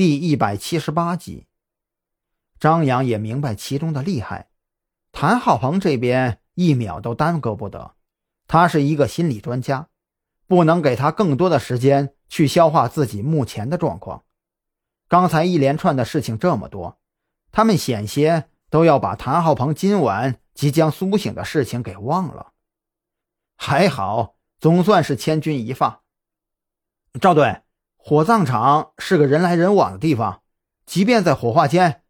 第一百七十八集。张扬也明白其中的厉害，谭浩鹏这边一秒都耽搁不得。他是一个心理专家，不能给他更多的时间去消化自己目前的状况。刚才一连串的事情这么多，他们险些都要把谭浩鹏今晚即将苏醒的事情给忘了。还好，总算是千钧一发。赵队。火葬场是个人来人往的地方，即便在火化间，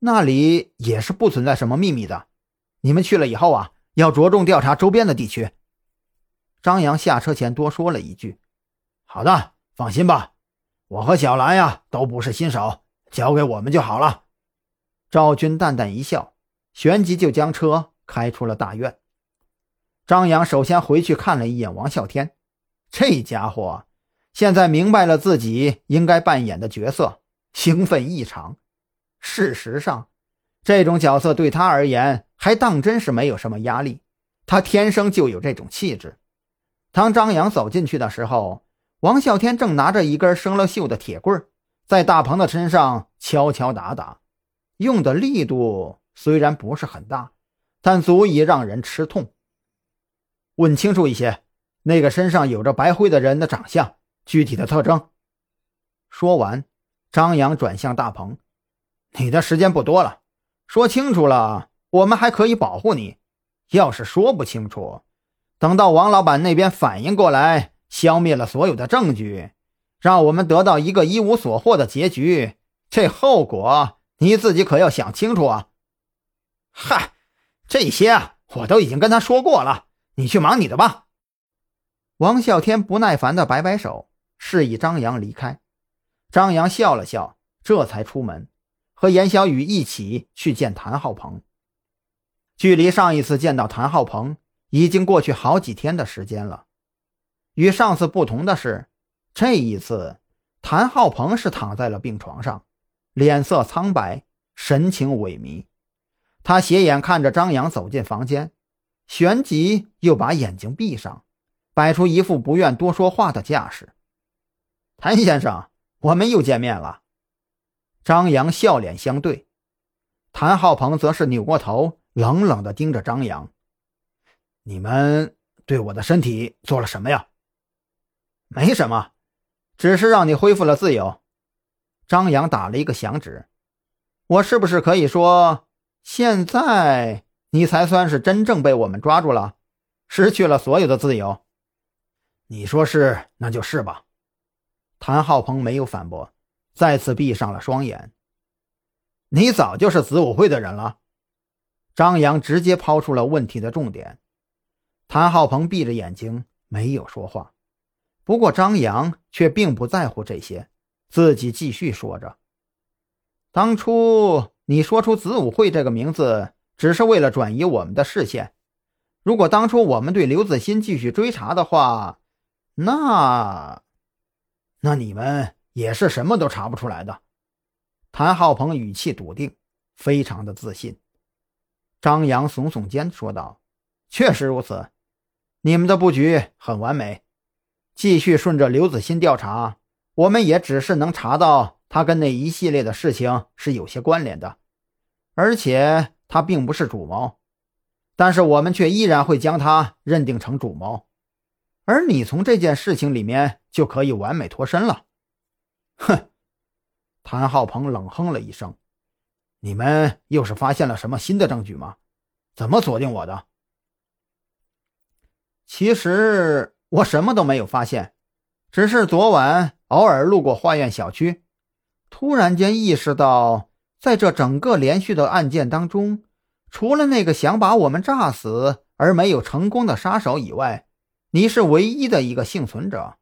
那里也是不存在什么秘密的。你们去了以后啊，要着重调查周边的地区。张扬下车前多说了一句：“好的，放心吧，我和小兰呀都不是新手，交给我们就好了。”赵军淡淡一笑，旋即就将车开出了大院。张扬首先回去看了一眼王啸天，这家伙。现在明白了自己应该扮演的角色，兴奋异常。事实上，这种角色对他而言还当真是没有什么压力。他天生就有这种气质。当张扬走进去的时候，王啸天正拿着一根生了锈的铁棍，在大鹏的身上敲敲打打，用的力度虽然不是很大，但足以让人吃痛。问清楚一些，那个身上有着白灰的人的长相。具体的特征。说完，张扬转向大鹏：“你的时间不多了，说清楚了，我们还可以保护你；要是说不清楚，等到王老板那边反应过来，消灭了所有的证据，让我们得到一个一无所获的结局，这后果你自己可要想清楚啊！”“嗨，这些啊，我都已经跟他说过了，你去忙你的吧。”王啸天不耐烦的摆摆手。示意张扬离开，张扬笑了笑，这才出门，和严小雨一起去见谭浩鹏。距离上一次见到谭浩鹏，已经过去好几天的时间了。与上次不同的是，这一次谭浩鹏是躺在了病床上，脸色苍白，神情萎靡。他斜眼看着张扬走进房间，旋即又把眼睛闭上，摆出一副不愿多说话的架势。谭先生，我们又见面了。张扬笑脸相对，谭浩鹏则是扭过头，冷冷地盯着张扬：“你们对我的身体做了什么呀？”“没什么，只是让你恢复了自由。”张扬打了一个响指：“我是不是可以说，现在你才算是真正被我们抓住了，失去了所有的自由？”“你说是，那就是吧。”谭浩鹏没有反驳，再次闭上了双眼。你早就是子午会的人了。张扬直接抛出了问题的重点。谭浩鹏闭着眼睛没有说话，不过张扬却并不在乎这些，自己继续说着：“当初你说出子午会这个名字，只是为了转移我们的视线。如果当初我们对刘子欣继续追查的话，那……”那你们也是什么都查不出来的。谭浩鹏语气笃定，非常的自信。张扬耸耸肩说道：“确实如此，你们的布局很完美。继续顺着刘子欣调查，我们也只是能查到他跟那一系列的事情是有些关联的，而且他并不是主谋。但是我们却依然会将他认定成主谋。”而你从这件事情里面就可以完美脱身了。哼！谭浩鹏冷哼了一声：“你们又是发现了什么新的证据吗？怎么锁定我的？”其实我什么都没有发现，只是昨晚偶尔路过花苑小区，突然间意识到，在这整个连续的案件当中，除了那个想把我们炸死而没有成功的杀手以外，你是唯一的一个幸存者，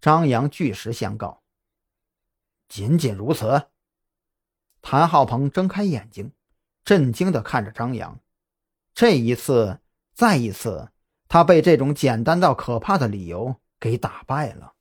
张扬据实相告。仅仅如此？谭浩鹏睁开眼睛，震惊的看着张扬。这一次，再一次，他被这种简单到可怕的理由给打败了。